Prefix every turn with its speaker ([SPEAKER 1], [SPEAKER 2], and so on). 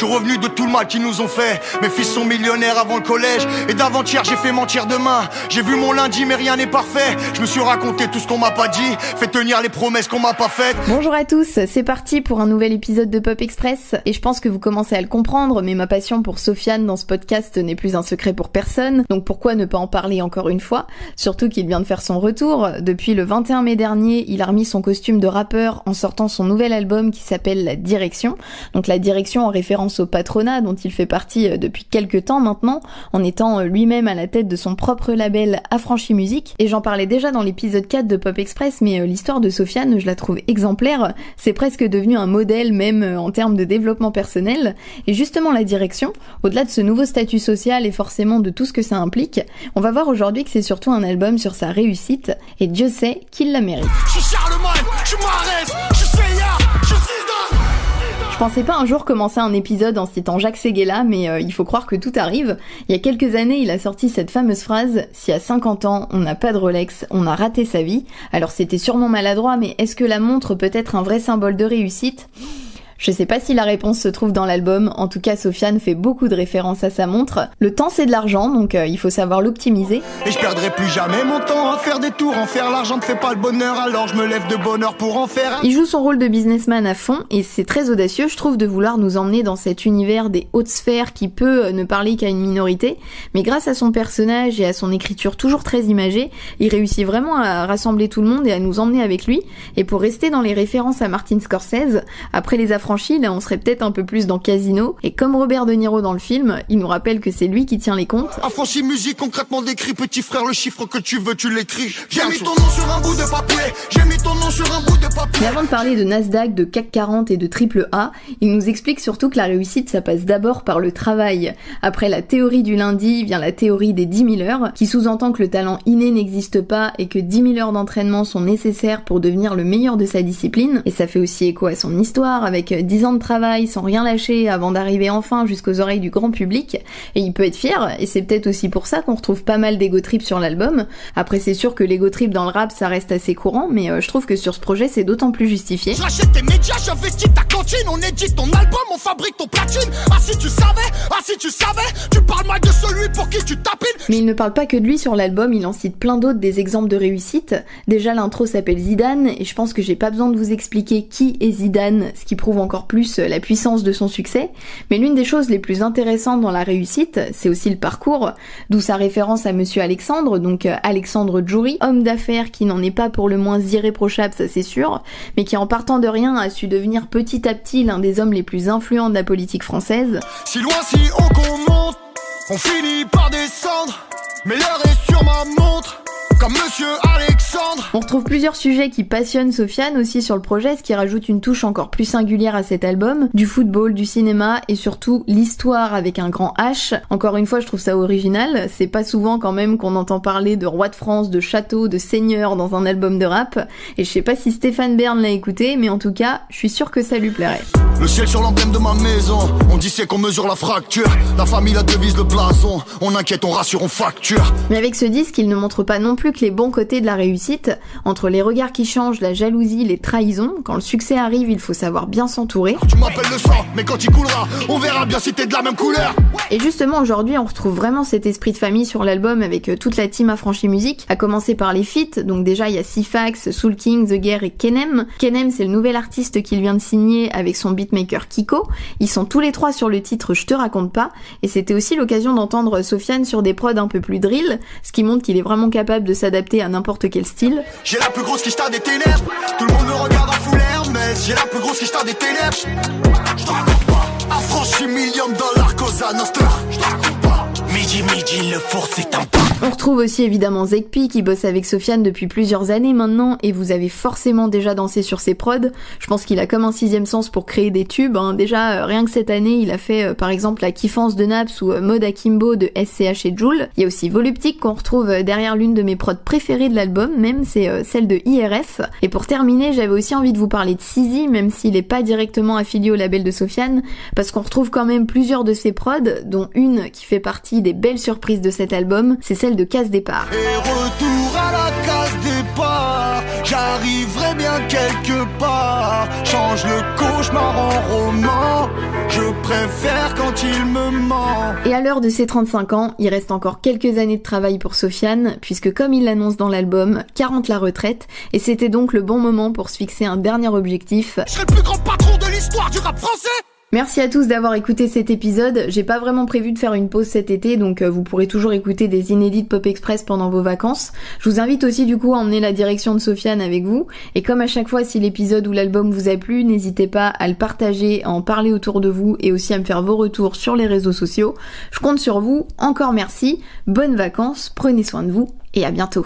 [SPEAKER 1] Je suis revenu de tout le mal qu'ils nous ont fait. Mes fils sont millionnaires avant le collège. Et d'avant-hier, j'ai fait mentir demain. J'ai vu mon lundi, mais rien n'est parfait. Je me suis raconté tout ce qu'on m'a pas dit. Fait tenir les promesses qu'on m'a pas faites.
[SPEAKER 2] Bonjour à tous, c'est parti pour un nouvel épisode de Pop Express. Et je pense que vous commencez à le comprendre, mais ma passion pour Sofiane dans ce podcast n'est plus un secret pour personne. Donc pourquoi ne pas en parler encore une fois? Surtout qu'il vient de faire son retour. Depuis le 21 mai dernier, il a remis son costume de rappeur en sortant son nouvel album qui s'appelle La Direction. Donc la Direction en référence au patronat dont il fait partie euh, depuis quelques temps maintenant, en étant euh, lui-même à la tête de son propre label Affranchi Musique. Et j'en parlais déjà dans l'épisode 4 de Pop Express, mais euh, l'histoire de Sofiane, je la trouve exemplaire. C'est presque devenu un modèle même en termes de développement personnel. Et justement la Direction, au-delà de ce nouveau statut social et forcément de tout ce que ça implique, on va voir aujourd'hui que c'est surtout un album sur sa réussite, et Dieu sait qu'il la mérite. Je pensais pas un jour commencer un épisode en citant Jacques Seguela, mais euh, il faut croire que tout arrive. Il y a quelques années, il a sorti cette fameuse phrase Si à 50 ans, on n'a pas de Rolex, on a raté sa vie. Alors c'était sûrement maladroit, mais est-ce que la montre peut être un vrai symbole de réussite? Je sais pas si la réponse se trouve dans l'album, en tout cas Sofiane fait beaucoup de références à sa montre. Le temps c'est de l'argent, donc euh, il faut savoir l'optimiser.
[SPEAKER 1] Et je perdrai plus jamais mon temps à faire des tours, en faire l'argent ne fait pas le bonheur, alors je me lève de bonheur pour en faire.
[SPEAKER 2] Il joue son rôle de businessman à fond, et c'est très audacieux, je trouve, de vouloir nous emmener dans cet univers des hautes sphères qui peut euh, ne parler qu'à une minorité, mais grâce à son personnage et à son écriture toujours très imagée, il réussit vraiment à rassembler tout le monde et à nous emmener avec lui. Et pour rester dans les références à Martin Scorsese, après les affranchis là on serait peut-être un peu plus dans Casino. Et comme Robert De Niro dans le film, il nous rappelle que c'est lui qui tient les comptes.
[SPEAKER 1] Affranchi musique concrètement décrit, petit frère, le chiffre que tu veux, tu l'écris. J'ai mis ton nom sur un bout de papier, j'ai mis ton nom sur un bout de papier.
[SPEAKER 2] Mais avant de parler de Nasdaq, de CAC 40 et de triple A, il nous explique surtout que la réussite, ça passe d'abord par le travail. Après la théorie du lundi vient la théorie des 10 000 heures, qui sous-entend que le talent inné n'existe pas et que 10 000 heures d'entraînement sont nécessaires pour devenir le meilleur de sa discipline. Et ça fait aussi écho à son histoire avec 10 ans de travail sans rien lâcher avant d'arriver enfin jusqu'aux oreilles du grand public, et il peut être fier, et c'est peut-être aussi pour ça qu'on retrouve pas mal d'ego trip sur l'album. Après c'est sûr que l'ego trip dans le rap ça reste assez courant, mais euh, je trouve que sur ce projet c'est d'autant plus justifié. Mais il ne parle pas que de lui sur l'album, il en cite plein d'autres des exemples de réussite. Déjà l'intro s'appelle Zidane, et je pense que j'ai pas besoin de vous expliquer qui est Zidane, ce qui prouve encore plus euh, la puissance de son succès, mais l'une des choses les plus intéressantes dans la réussite, c'est aussi le parcours, d'où sa référence à monsieur Alexandre, donc euh, Alexandre Djouri, homme d'affaires qui n'en est pas pour le moins irréprochable, ça c'est sûr, mais qui en partant de rien a su devenir petit à petit l'un des hommes les plus influents de la politique française.
[SPEAKER 1] Mais l'heure est sur montre comme Monsieur Alexandre.
[SPEAKER 2] On retrouve plusieurs sujets qui passionnent Sofiane aussi sur le projet, ce qui rajoute une touche encore plus singulière à cet album. Du football, du cinéma et surtout l'histoire avec un grand H. Encore une fois, je trouve ça original. C'est pas souvent quand même qu'on entend parler de roi de France, de château, de seigneur dans un album de rap. Et je sais pas si Stéphane Bern l'a écouté, mais en tout cas, je suis sûr que ça lui plairait.
[SPEAKER 1] Le ciel sur l'emblème de ma maison, on dit c'est qu'on mesure la fracture. La famille la devise le blason, on inquiète, on rassure, on facture.
[SPEAKER 2] Mais avec ce disque, il ne montre pas non plus que les bons côtés de la réussite, entre les regards qui changent, la jalousie, les trahisons, quand le succès arrive, il faut savoir bien s'entourer.
[SPEAKER 1] Tu m'appelles le sang, mais quand il coulera, on verra bien si t'es de la même couleur.
[SPEAKER 2] Et justement, aujourd'hui, on retrouve vraiment cet esprit de famille sur l'album avec euh, toute la team Affranchi Musique, à commencer par les feats. Donc déjà, il y a Sifax, Soul King, The Guerre et Kenem. Kenem, c'est le nouvel artiste qu'il vient de signer avec son beatmaker Kiko. Ils sont tous les trois sur le titre Je te raconte pas. Et c'était aussi l'occasion d'entendre Sofiane sur des prods un peu plus drill, ce qui montre qu'il est vraiment capable de s'adapter à n'importe quel style.
[SPEAKER 1] J'ai la plus grosse quicheta des ténèbres. Tout le monde me regarde en foulère, mais j'ai la plus grosse quicheta des ténèbres. Je te raconte pas. Affranchi million dollars, Cosa Nostra. Je te raconte.
[SPEAKER 2] On retrouve aussi évidemment Zekpi qui bosse avec Sofiane depuis plusieurs années maintenant et vous avez forcément déjà dansé sur ses prods. Je pense qu'il a comme un sixième sens pour créer des tubes. Hein. Déjà, euh, rien que cette année, il a fait euh, par exemple la kiffance de Naps ou euh, Mode Akimbo de SCH et Joule. Il y a aussi Voluptique qu'on retrouve derrière l'une de mes prods préférées de l'album, même c'est celle de IRF. Et pour terminer, j'avais aussi envie de vous parler de Sizi, même s'il est pas directement affilié au label de Sofiane, parce qu'on retrouve quand même plusieurs de ses prods, dont une qui fait partie des belles surprises de cet album, c'est celle de Casse Départ.
[SPEAKER 1] Et retour à la case départ. J'arriverai bien quelque part. Change le cauchemar en roman. Je préfère quand il me ment.
[SPEAKER 2] Et à l'heure de ses 35 ans, il reste encore quelques années de travail pour Sofiane, puisque comme il l'annonce dans l'album, 40 la retraite, et c'était donc le bon moment pour se fixer un dernier objectif.
[SPEAKER 1] Je serai le plus grand patron de l'histoire du rap français
[SPEAKER 2] Merci à tous d'avoir écouté cet épisode. J'ai pas vraiment prévu de faire une pause cet été, donc euh, vous pourrez toujours écouter des inédits Pop Express pendant vos vacances. Je vous invite aussi du coup à emmener la direction de Sofiane avec vous. Et comme à chaque fois, si l'épisode ou l'album vous a plu, n'hésitez pas à le partager, à en parler autour de vous et aussi à me faire vos retours sur les réseaux sociaux. Je compte sur vous. Encore merci. Bonnes vacances. Prenez soin de vous et à bientôt.